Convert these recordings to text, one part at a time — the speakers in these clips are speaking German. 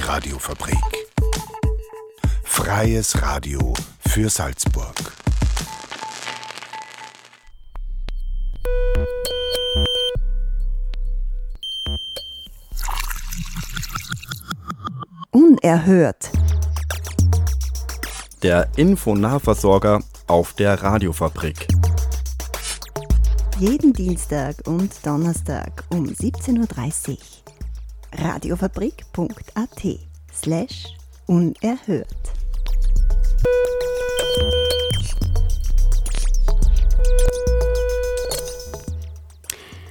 die Radiofabrik. Freies Radio für Salzburg. Unerhört. Der Infonahversorger auf der Radiofabrik. Jeden Dienstag und Donnerstag um 17.30 Uhr. Radiofabrik.at slash unerhört.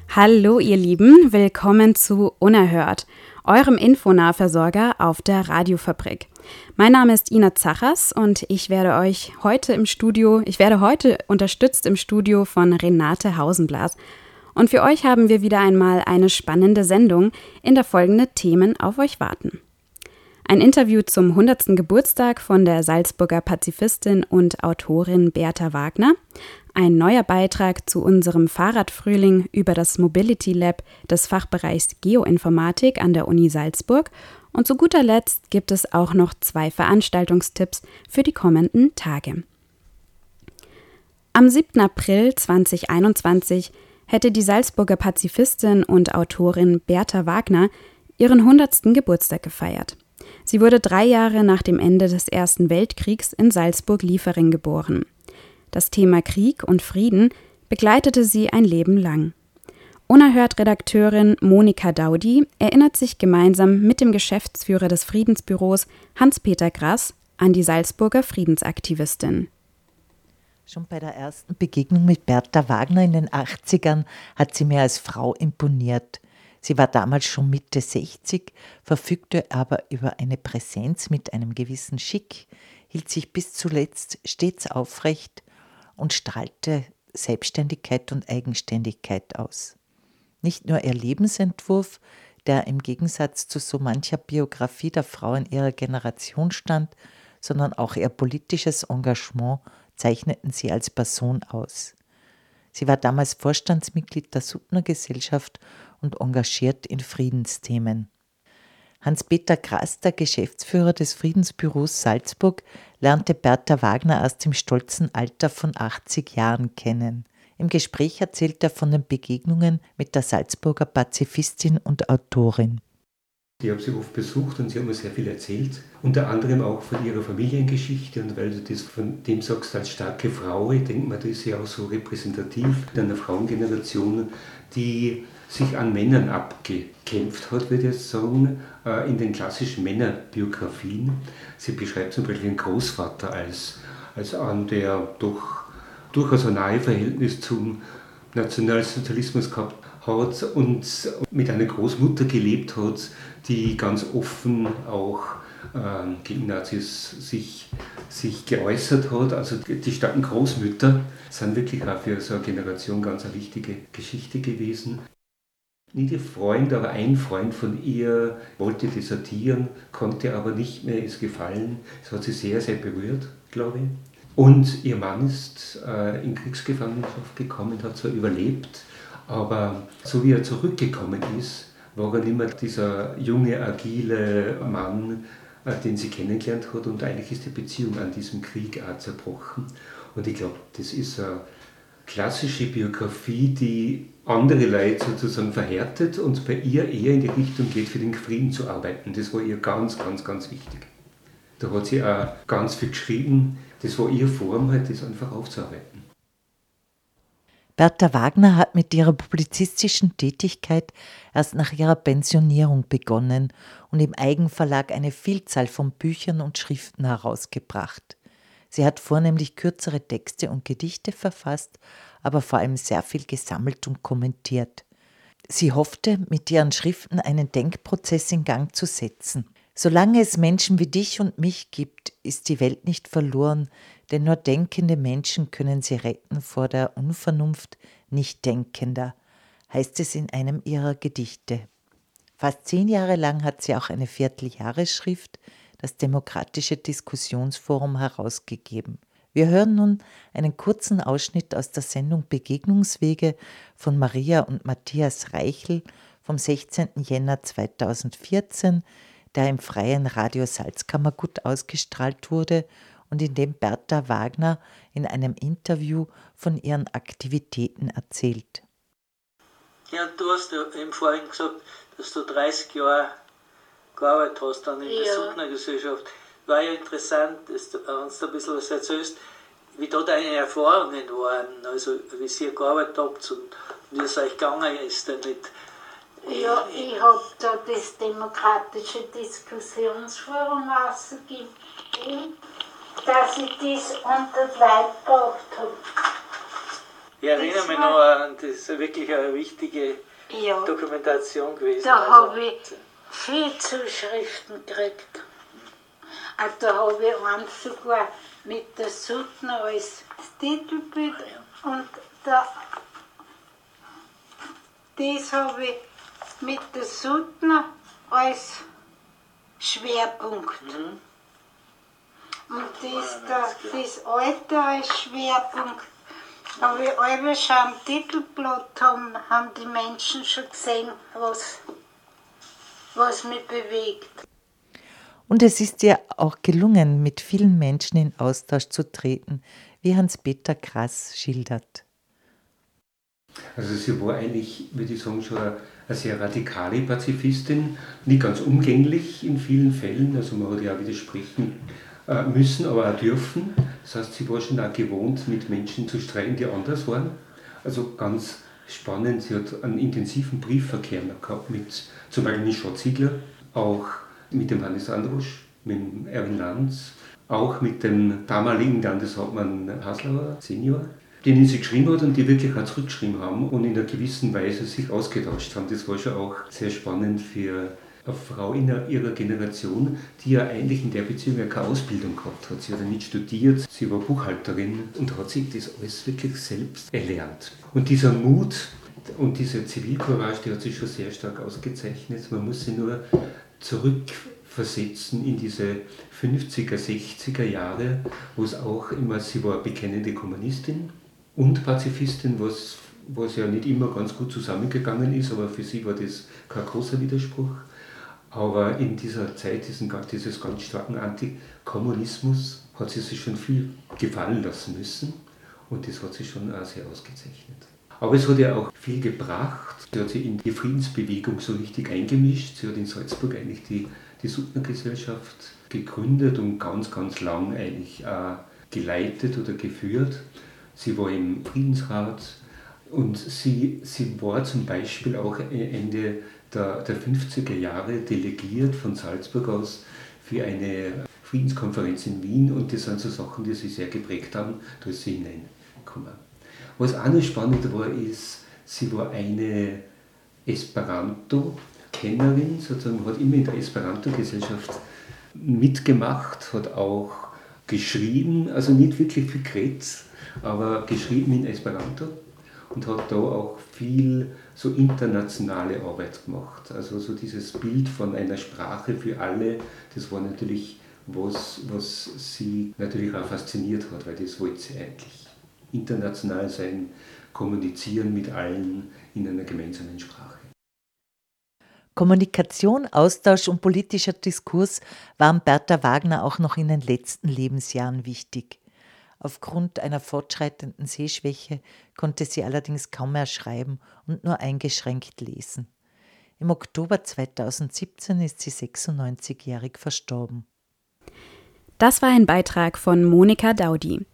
Hallo ihr Lieben, willkommen zu Unerhört, eurem Infonahversorger auf der Radiofabrik. Mein Name ist Ina Zachers und ich werde euch heute im Studio, ich werde heute unterstützt im Studio von Renate Hausenblas. Und für euch haben wir wieder einmal eine spannende Sendung, in der folgende Themen auf euch warten. Ein Interview zum 100. Geburtstag von der Salzburger Pazifistin und Autorin Bertha Wagner, ein neuer Beitrag zu unserem Fahrradfrühling über das Mobility Lab des Fachbereichs Geoinformatik an der Uni Salzburg und zu guter Letzt gibt es auch noch zwei Veranstaltungstipps für die kommenden Tage. Am 7. April 2021 hätte die Salzburger Pazifistin und Autorin Bertha Wagner ihren 100. Geburtstag gefeiert. Sie wurde drei Jahre nach dem Ende des Ersten Weltkriegs in Salzburg-Liefering geboren. Das Thema Krieg und Frieden begleitete sie ein Leben lang. Unerhört-Redakteurin Monika Daudi erinnert sich gemeinsam mit dem Geschäftsführer des Friedensbüros Hans-Peter Grass an die Salzburger Friedensaktivistin. Schon bei der ersten Begegnung mit Bertha Wagner in den 80ern hat sie mir als Frau imponiert. Sie war damals schon Mitte 60, verfügte aber über eine Präsenz mit einem gewissen Schick, hielt sich bis zuletzt stets aufrecht und strahlte Selbstständigkeit und Eigenständigkeit aus. Nicht nur ihr Lebensentwurf, der im Gegensatz zu so mancher Biografie der Frau in ihrer Generation stand, sondern auch ihr politisches Engagement zeichneten sie als Person aus. Sie war damals Vorstandsmitglied der Suttner Gesellschaft und engagiert in Friedensthemen. Hans-Peter Grass, der Geschäftsführer des Friedensbüros Salzburg, lernte Bertha Wagner erst im stolzen Alter von 80 Jahren kennen. Im Gespräch erzählt er von den Begegnungen mit der Salzburger Pazifistin und Autorin. Ich habe sie oft besucht und sie haben mir sehr viel erzählt. Unter anderem auch von ihrer Familiengeschichte. Und weil du das von dem sagst als starke Frau, ich denke mir, das ist ja auch so repräsentativ einer Frauengeneration, die sich an Männern abgekämpft hat, würde ich jetzt sagen, äh, in den klassischen Männerbiografien. Sie beschreibt zum Beispiel den Großvater als, als einen, der doch durchaus ein nahe Verhältnis zum Nationalsozialismus gehabt hat und mit einer Großmutter gelebt hat, die ganz offen auch äh, gegen Nazis sich, sich geäußert hat. Also die starken Großmütter sind wirklich auch für so eine Generation ganz eine wichtige Geschichte gewesen. Nicht ihr Freund, aber ein Freund von ihr wollte desertieren, konnte aber nicht mehr, ist gefallen. Es hat sie sehr, sehr berührt, glaube ich. Und ihr Mann ist äh, in Kriegsgefangenschaft gekommen, hat zwar überlebt, aber so wie er zurückgekommen ist, war er nicht mehr dieser junge, agile Mann, äh, den sie kennengelernt hat. Und eigentlich ist die Beziehung an diesem Krieg auch zerbrochen. Und ich glaube, das ist eine klassische Biografie, die andere Leute sozusagen verhärtet und bei ihr eher in die Richtung geht, für den Frieden zu arbeiten. Das war ihr ganz, ganz, ganz wichtig. Da hat sie auch ganz viel geschrieben. Das war ihre Form, halt das einfach aufzuarbeiten. Bertha Wagner hat mit ihrer publizistischen Tätigkeit erst nach ihrer Pensionierung begonnen und im Eigenverlag eine Vielzahl von Büchern und Schriften herausgebracht. Sie hat vornehmlich kürzere Texte und Gedichte verfasst, aber vor allem sehr viel gesammelt und kommentiert. Sie hoffte, mit ihren Schriften einen Denkprozess in Gang zu setzen. Solange es Menschen wie dich und mich gibt, ist die Welt nicht verloren, denn nur denkende Menschen können sie retten vor der Unvernunft nicht Denkender, heißt es in einem ihrer Gedichte. Fast zehn Jahre lang hat sie auch eine Vierteljahresschrift, das Demokratische Diskussionsforum, herausgegeben. Wir hören nun einen kurzen Ausschnitt aus der Sendung Begegnungswege von Maria und Matthias Reichel vom 16. Jänner 2014 der im freien Radio Salzkammergut ausgestrahlt wurde und in dem Bertha Wagner in einem Interview von ihren Aktivitäten erzählt. Ja, du hast ja eben vorhin gesagt, dass du 30 Jahre gearbeitet hast dann in ja. der Suttner-Gesellschaft. War ja interessant, dass du uns da ein bisschen was erzählst, wie da deine Erfahrungen waren, also wie ihr gearbeitet habt und wie es euch gegangen ist damit. Ja, ich habe da das demokratische Diskussionsforum rausgegeben, dass ich das unter die Leute gebracht habe. Ich erinnere mich noch an, das ist wirklich eine wichtige ja, Dokumentation gewesen. Da also, habe ich viele Zuschriften gekriegt. Also da habe ich eins sogar mit der Suttner als Titelbild und da, das habe ich mit der Suttner als Schwerpunkt. Mhm. Und das, da, das Alter als Schwerpunkt. Aber wie wir schon am Titelblatt haben, haben die Menschen schon gesehen, was, was mich bewegt. Und es ist ihr auch gelungen, mit vielen Menschen in Austausch zu treten, wie Hans-Peter Krass schildert. Also sie war eigentlich, würde ich sagen, schon eine sehr radikale Pazifistin, nicht ganz umgänglich in vielen Fällen, also man hat ja auch widersprechen müssen, aber auch dürfen. Das heißt, sie war schon auch gewohnt, mit Menschen zu streiten, die anders waren. Also ganz spannend, sie hat einen intensiven Briefverkehr gehabt mit zum Beispiel mit Schott Ziegler, auch mit dem Hannes Andrusch, mit dem Erwin Lanz, auch mit dem damaligen Landeshauptmann Haslauer Senior, denen sie geschrieben hat und die wirklich auch zurückgeschrieben haben und in einer gewissen Weise sich ausgetauscht haben. Das war schon auch sehr spannend für eine Frau in ihrer Generation, die ja eigentlich in der Beziehung ja keine Ausbildung gehabt hat. Sie hat ja nicht studiert, sie war Buchhalterin und hat sich das alles wirklich selbst erlernt. Und dieser Mut und diese Zivilcourage, die hat sich schon sehr stark ausgezeichnet. Man muss sie nur zurückversetzen in diese 50er, 60er Jahre, wo es auch immer, sie war bekennende Kommunistin und Pazifistin, was, was ja nicht immer ganz gut zusammengegangen ist, aber für sie war das kein großer Widerspruch. Aber in dieser Zeit, diesen, dieses ganz starken Antikommunismus, hat sie sich schon viel gefallen lassen müssen und das hat sie schon auch sehr ausgezeichnet. Aber es hat ja auch viel gebracht. Sie hat sich in die Friedensbewegung so richtig eingemischt. Sie hat in Salzburg eigentlich die, die Suttner-Gesellschaft gegründet und ganz, ganz lang eigentlich äh, geleitet oder geführt. Sie war im Friedensrat und sie, sie war zum Beispiel auch Ende der, der 50er Jahre delegiert von Salzburg aus für eine Friedenskonferenz in Wien und das sind so Sachen, die sie sehr geprägt haben, da ist sie hineingekommen. Was auch noch spannend war, ist, sie war eine Esperanto-Kennerin, sozusagen, hat immer in der Esperanto-Gesellschaft mitgemacht, hat auch geschrieben, also nicht wirklich viel geredet, aber geschrieben in Esperanto und hat da auch viel so internationale Arbeit gemacht. Also so dieses Bild von einer Sprache für alle, das war natürlich was, was sie natürlich auch fasziniert hat, weil das wollte sie eigentlich international sein, kommunizieren mit allen in einer gemeinsamen Sprache. Kommunikation, Austausch und politischer Diskurs waren Bertha Wagner auch noch in den letzten Lebensjahren wichtig. Aufgrund einer fortschreitenden Sehschwäche konnte sie allerdings kaum mehr schreiben und nur eingeschränkt lesen. Im Oktober 2017 ist sie 96-jährig verstorben. Das war ein Beitrag von Monika Daudi.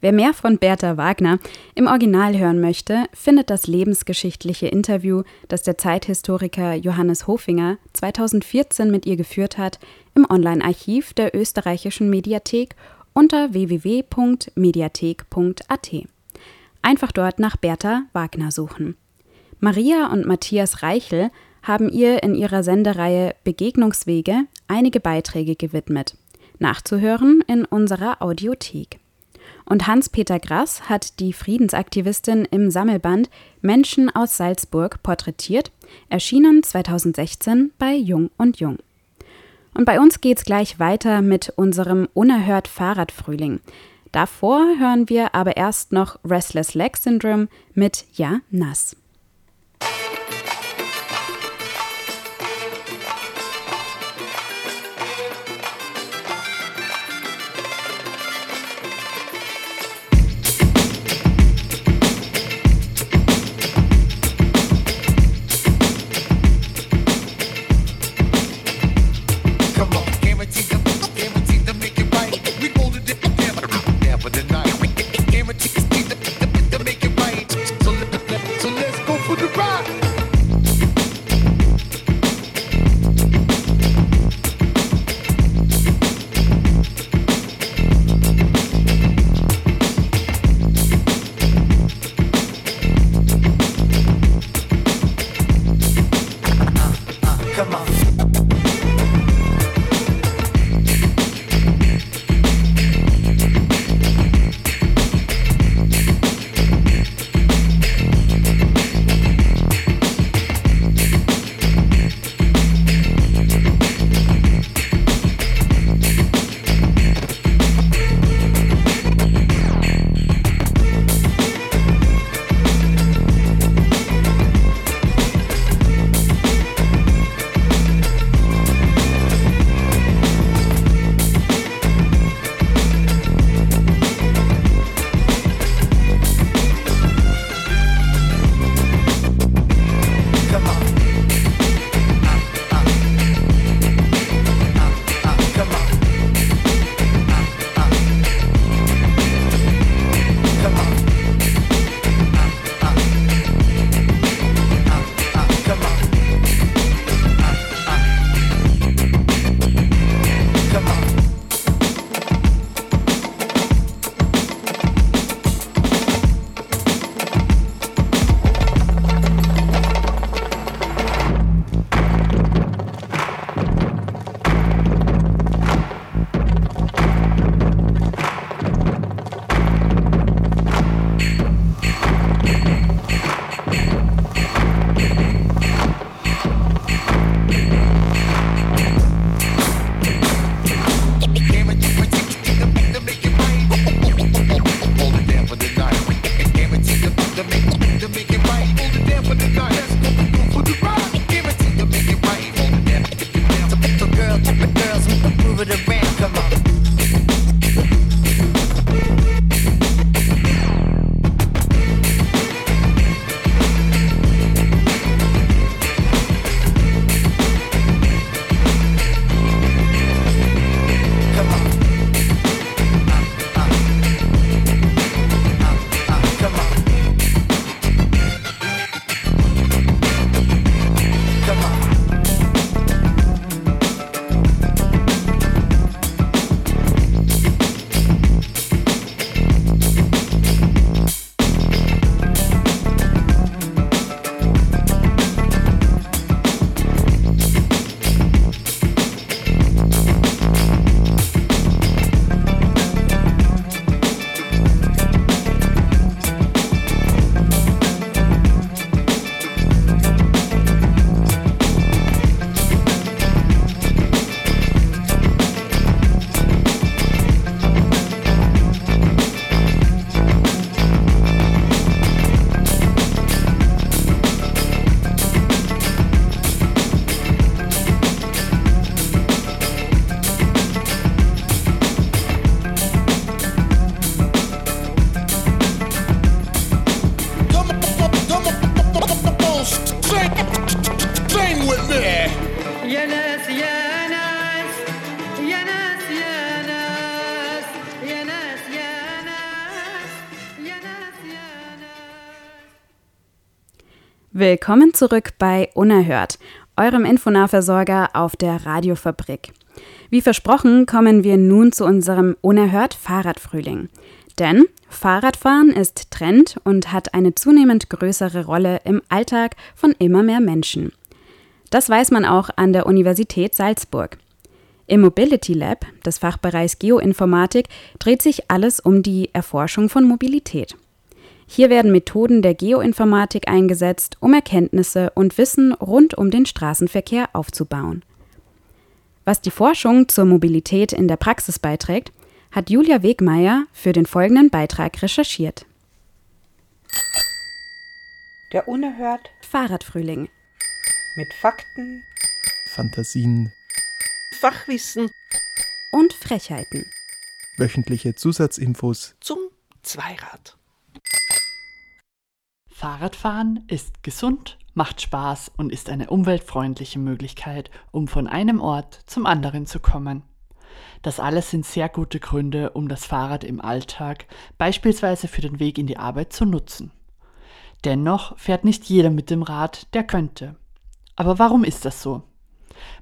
Wer mehr von Bertha Wagner im Original hören möchte, findet das lebensgeschichtliche Interview, das der Zeithistoriker Johannes Hofinger 2014 mit ihr geführt hat, im Online-Archiv der österreichischen Mediathek unter www.mediathek.at. Einfach dort nach Bertha Wagner suchen. Maria und Matthias Reichel haben ihr in ihrer Sendereihe Begegnungswege einige Beiträge gewidmet nachzuhören in unserer Audiothek. Und Hans-Peter Grass hat die Friedensaktivistin im Sammelband Menschen aus Salzburg porträtiert, erschienen 2016 bei Jung und Jung. Und bei uns geht's gleich weiter mit unserem Unerhört Fahrradfrühling. Davor hören wir aber erst noch Restless Leg Syndrome mit Ja, nass. Willkommen zurück bei Unerhört, eurem Infonahversorger auf der Radiofabrik. Wie versprochen kommen wir nun zu unserem Unerhört Fahrradfrühling. Denn Fahrradfahren ist Trend und hat eine zunehmend größere Rolle im Alltag von immer mehr Menschen. Das weiß man auch an der Universität Salzburg. Im Mobility Lab des Fachbereichs Geoinformatik dreht sich alles um die Erforschung von Mobilität. Hier werden Methoden der Geoinformatik eingesetzt, um Erkenntnisse und Wissen rund um den Straßenverkehr aufzubauen. Was die Forschung zur Mobilität in der Praxis beiträgt, hat Julia Wegmeier für den folgenden Beitrag recherchiert. Der Unerhört Fahrradfrühling. mit Fakten, Fantasien, Fachwissen Und Frechheiten. wöchentliche Zusatzinfos, zum Zweirad. Fahrradfahren ist gesund, macht Spaß und ist eine umweltfreundliche Möglichkeit, um von einem Ort zum anderen zu kommen. Das alles sind sehr gute Gründe, um das Fahrrad im Alltag, beispielsweise für den Weg in die Arbeit, zu nutzen. Dennoch fährt nicht jeder mit dem Rad, der könnte. Aber warum ist das so?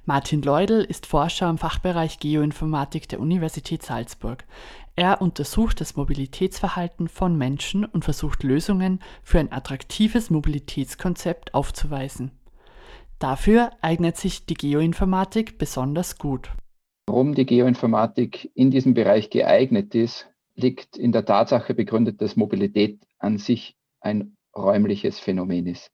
Martin Leudel ist Forscher im Fachbereich Geoinformatik der Universität Salzburg. Er untersucht das Mobilitätsverhalten von Menschen und versucht Lösungen für ein attraktives Mobilitätskonzept aufzuweisen. Dafür eignet sich die Geoinformatik besonders gut. Warum die Geoinformatik in diesem Bereich geeignet ist, liegt in der Tatsache begründet, dass Mobilität an sich ein räumliches Phänomen ist.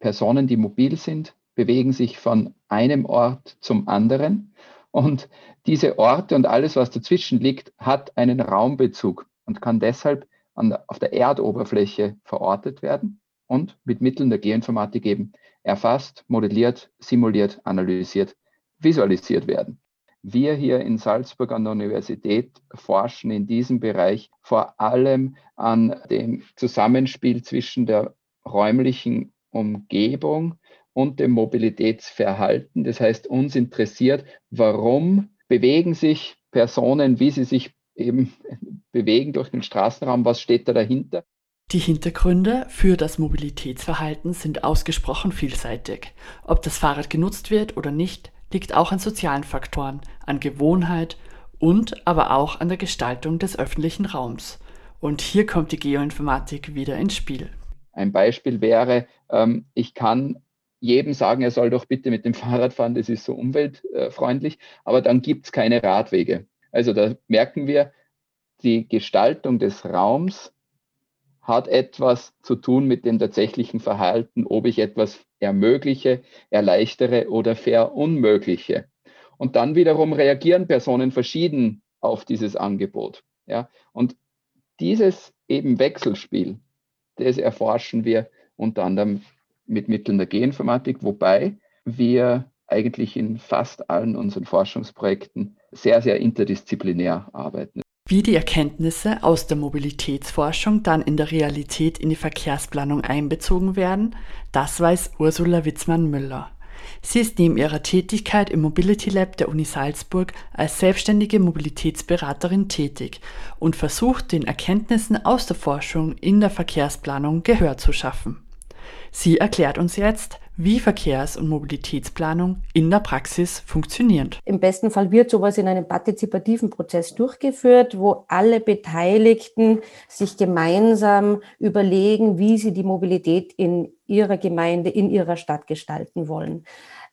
Personen, die mobil sind, bewegen sich von einem Ort zum anderen und diese Orte und alles, was dazwischen liegt, hat einen Raumbezug und kann deshalb der, auf der Erdoberfläche verortet werden und mit Mitteln der Geoinformatik eben erfasst, modelliert, simuliert, analysiert, visualisiert werden. Wir hier in Salzburg an der Universität forschen in diesem Bereich vor allem an dem Zusammenspiel zwischen der räumlichen Umgebung und dem Mobilitätsverhalten. Das heißt, uns interessiert, warum bewegen sich Personen, wie sie sich eben bewegen durch den Straßenraum, was steht da dahinter. Die Hintergründe für das Mobilitätsverhalten sind ausgesprochen vielseitig. Ob das Fahrrad genutzt wird oder nicht, liegt auch an sozialen Faktoren, an Gewohnheit und aber auch an der Gestaltung des öffentlichen Raums. Und hier kommt die Geoinformatik wieder ins Spiel. Ein Beispiel wäre, ähm, ich kann jedem sagen, er soll doch bitte mit dem Fahrrad fahren, das ist so umweltfreundlich, aber dann gibt es keine Radwege. Also da merken wir, die Gestaltung des Raums hat etwas zu tun mit dem tatsächlichen Verhalten, ob ich etwas ermögliche, erleichtere oder verunmögliche. Und dann wiederum reagieren Personen verschieden auf dieses Angebot. Ja? Und dieses eben Wechselspiel, das erforschen wir unter anderem mit Mitteln der Geoinformatik, wobei wir eigentlich in fast allen unseren Forschungsprojekten sehr, sehr interdisziplinär arbeiten. Wie die Erkenntnisse aus der Mobilitätsforschung dann in der Realität in die Verkehrsplanung einbezogen werden, das weiß Ursula Witzmann-Müller. Sie ist neben ihrer Tätigkeit im Mobility Lab der Uni Salzburg als selbstständige Mobilitätsberaterin tätig und versucht, den Erkenntnissen aus der Forschung in der Verkehrsplanung Gehör zu schaffen. Sie erklärt uns jetzt, wie Verkehrs- und Mobilitätsplanung in der Praxis funktioniert. Im besten Fall wird sowas in einem partizipativen Prozess durchgeführt, wo alle Beteiligten sich gemeinsam überlegen, wie sie die Mobilität in ihrer Gemeinde, in ihrer Stadt gestalten wollen.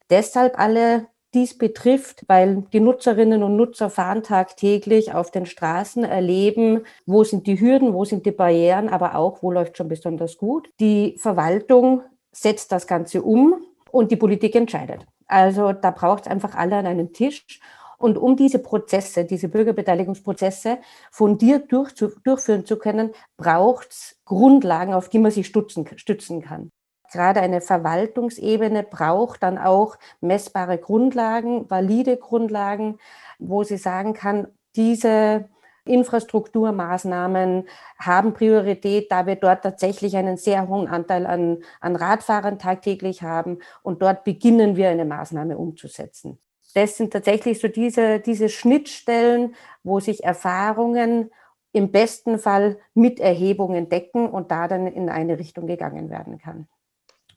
Deshalb alle dies betrifft, weil die Nutzerinnen und Nutzer fahren tagtäglich auf den Straßen, erleben, wo sind die Hürden, wo sind die Barrieren, aber auch, wo läuft schon besonders gut. Die Verwaltung setzt das Ganze um und die Politik entscheidet. Also da braucht es einfach alle an einem Tisch. Und um diese Prozesse, diese Bürgerbeteiligungsprozesse fundiert durch, durchführen zu können, braucht es Grundlagen, auf die man sich stützen, stützen kann gerade eine Verwaltungsebene braucht dann auch messbare Grundlagen, valide Grundlagen, wo sie sagen kann, diese Infrastrukturmaßnahmen haben Priorität, da wir dort tatsächlich einen sehr hohen Anteil an, an Radfahrern tagtäglich haben und dort beginnen wir eine Maßnahme umzusetzen. Das sind tatsächlich so diese, diese Schnittstellen, wo sich Erfahrungen im besten Fall mit Erhebungen decken und da dann in eine Richtung gegangen werden kann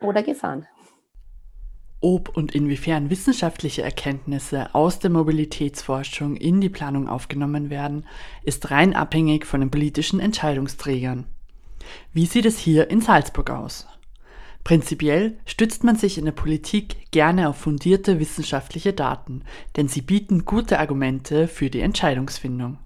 oder gefahren. Ob und inwiefern wissenschaftliche Erkenntnisse aus der Mobilitätsforschung in die Planung aufgenommen werden, ist rein abhängig von den politischen Entscheidungsträgern. Wie sieht es hier in Salzburg aus? Prinzipiell stützt man sich in der Politik gerne auf fundierte wissenschaftliche Daten, denn sie bieten gute Argumente für die Entscheidungsfindung.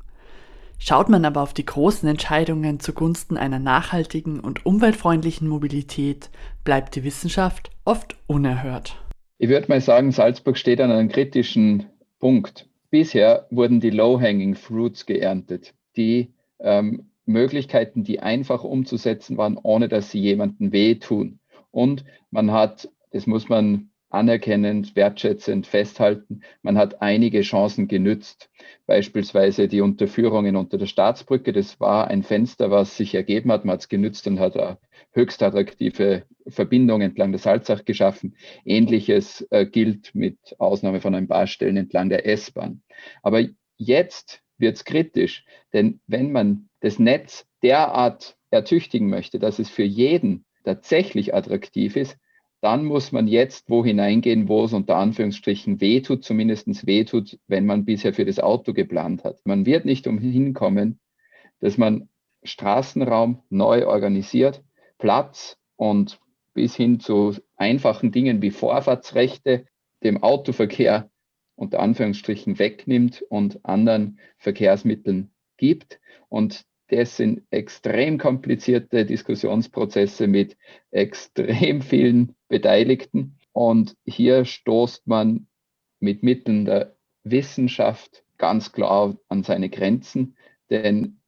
Schaut man aber auf die großen Entscheidungen zugunsten einer nachhaltigen und umweltfreundlichen Mobilität, bleibt die Wissenschaft oft unerhört. Ich würde mal sagen, Salzburg steht an einem kritischen Punkt. Bisher wurden die Low-Hanging Fruits geerntet, die ähm, Möglichkeiten, die einfach umzusetzen waren, ohne dass sie jemandem wehtun. Und man hat, das muss man anerkennend, wertschätzend festhalten, man hat einige Chancen genützt. Beispielsweise die Unterführungen unter der Staatsbrücke, das war ein Fenster, was sich ergeben hat, man hat es genützt und hat eine höchst attraktive Verbindung entlang der Salzach geschaffen. Ähnliches äh, gilt mit Ausnahme von ein paar Stellen entlang der S-Bahn. Aber jetzt wird es kritisch, denn wenn man das Netz derart ertüchtigen möchte, dass es für jeden tatsächlich attraktiv ist, dann muss man jetzt wo hineingehen, wo es unter Anführungsstrichen wehtut, zumindest wehtut, wenn man bisher für das Auto geplant hat. Man wird nicht umhin kommen, dass man Straßenraum neu organisiert, Platz und bis hin zu einfachen Dingen wie Vorfahrtsrechte dem Autoverkehr unter Anführungsstrichen wegnimmt und anderen Verkehrsmitteln gibt. Und das sind extrem komplizierte Diskussionsprozesse mit extrem vielen Beteiligten. Und hier stoßt man mit Mitteln der Wissenschaft ganz klar an seine Grenzen, denn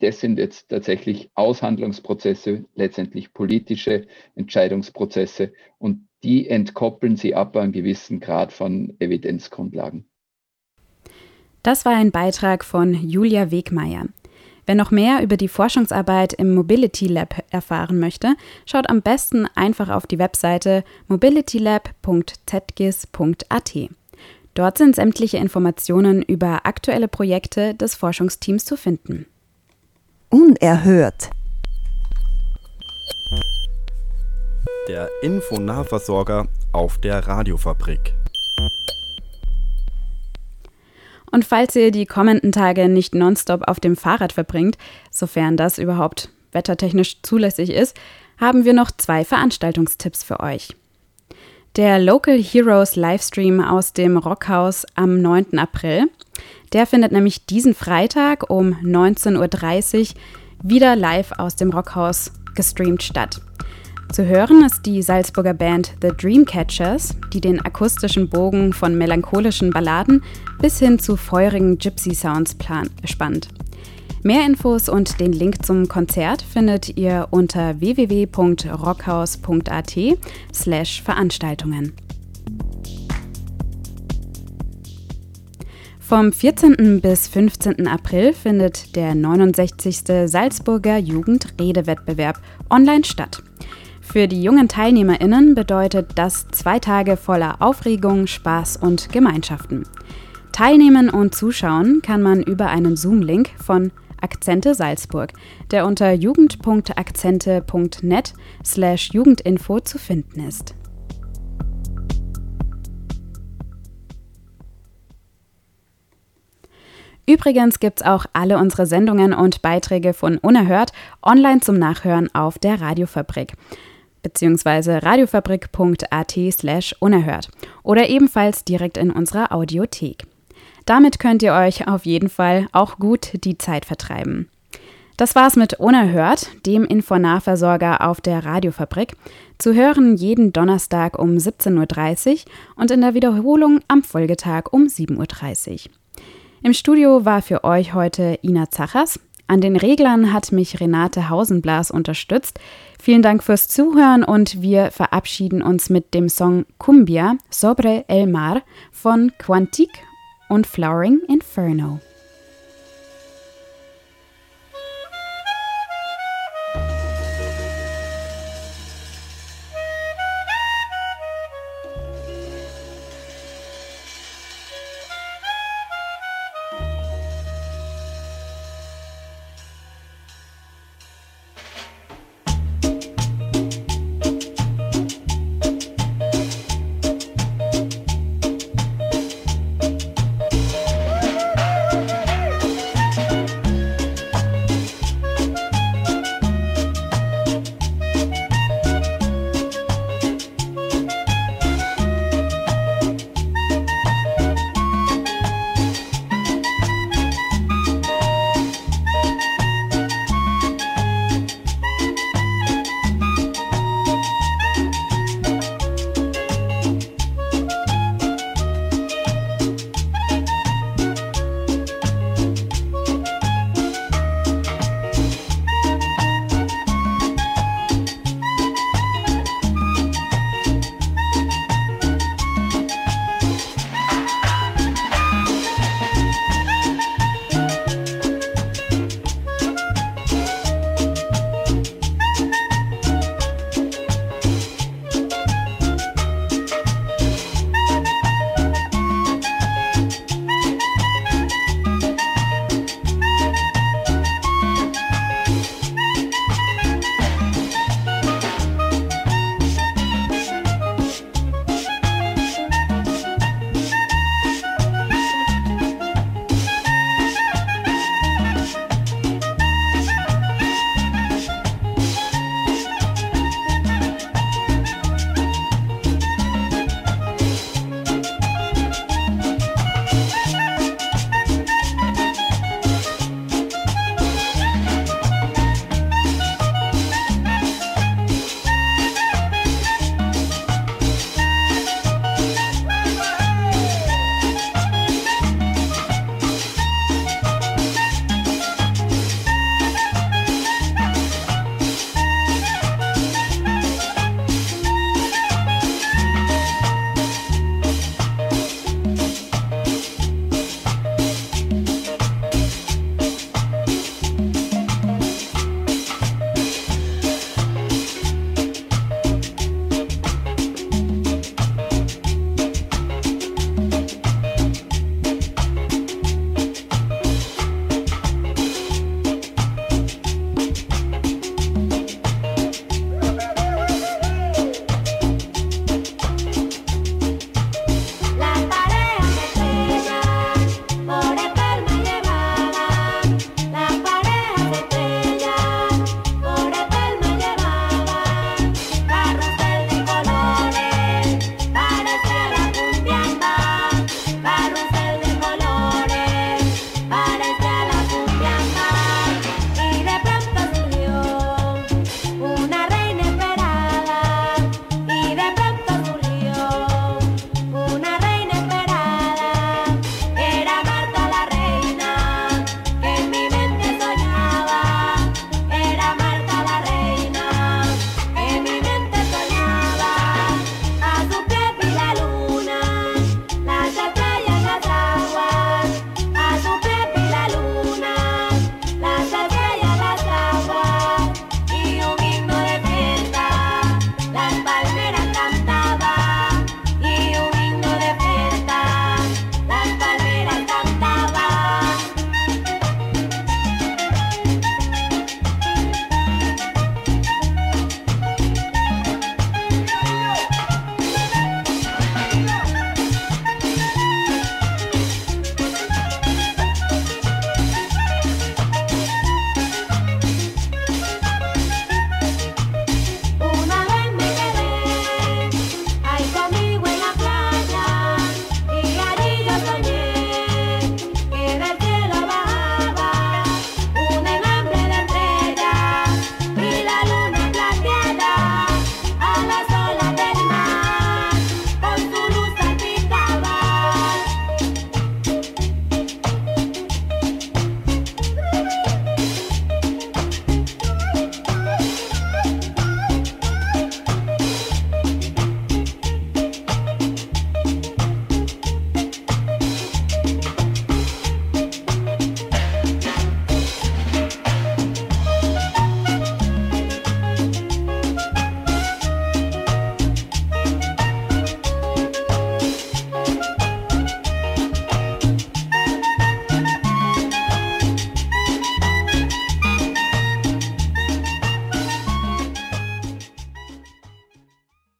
das sind jetzt tatsächlich Aushandlungsprozesse, letztendlich politische Entscheidungsprozesse und die entkoppeln sie ab einem gewissen Grad von Evidenzgrundlagen. Das war ein Beitrag von Julia Wegmeier. Wer noch mehr über die Forschungsarbeit im Mobility Lab erfahren möchte, schaut am besten einfach auf die Webseite mobilitylab.zgis.at. Dort sind sämtliche Informationen über aktuelle Projekte des Forschungsteams zu finden. Unerhört. Der Infonahversorger auf der Radiofabrik. Und falls ihr die kommenden Tage nicht nonstop auf dem Fahrrad verbringt, sofern das überhaupt wettertechnisch zulässig ist, haben wir noch zwei Veranstaltungstipps für euch. Der Local Heroes Livestream aus dem Rockhaus am 9. April, der findet nämlich diesen Freitag um 19.30 Uhr wieder live aus dem Rockhaus gestreamt statt. Zu hören ist die Salzburger Band The Dreamcatchers, die den akustischen Bogen von melancholischen Balladen bis hin zu feurigen Gypsy Sounds spannt. Mehr Infos und den Link zum Konzert findet ihr unter www.rockhaus.at slash Veranstaltungen. Vom 14. bis 15. April findet der 69. Salzburger Jugendredewettbewerb online statt. Für die jungen TeilnehmerInnen bedeutet das zwei Tage voller Aufregung, Spaß und Gemeinschaften. Teilnehmen und zuschauen kann man über einen Zoom-Link von Akzente Salzburg, der unter jugend.akzente.net slash Jugendinfo zu finden ist. Übrigens gibt's auch alle unsere Sendungen und Beiträge von Unerhört online zum Nachhören auf der Radiofabrik beziehungsweise radiofabrik.at slash unerhört oder ebenfalls direkt in unserer Audiothek. Damit könnt ihr euch auf jeden Fall auch gut die Zeit vertreiben. Das war's mit Unerhört, dem Infonahversorger auf der Radiofabrik. Zu hören jeden Donnerstag um 17.30 Uhr und in der Wiederholung am Folgetag um 7.30 Uhr. Im Studio war für euch heute Ina Zachers. An den Reglern hat mich Renate Hausenblas unterstützt. Vielen Dank fürs Zuhören und wir verabschieden uns mit dem Song Cumbia sobre el Mar von Quantique und Flowering Inferno.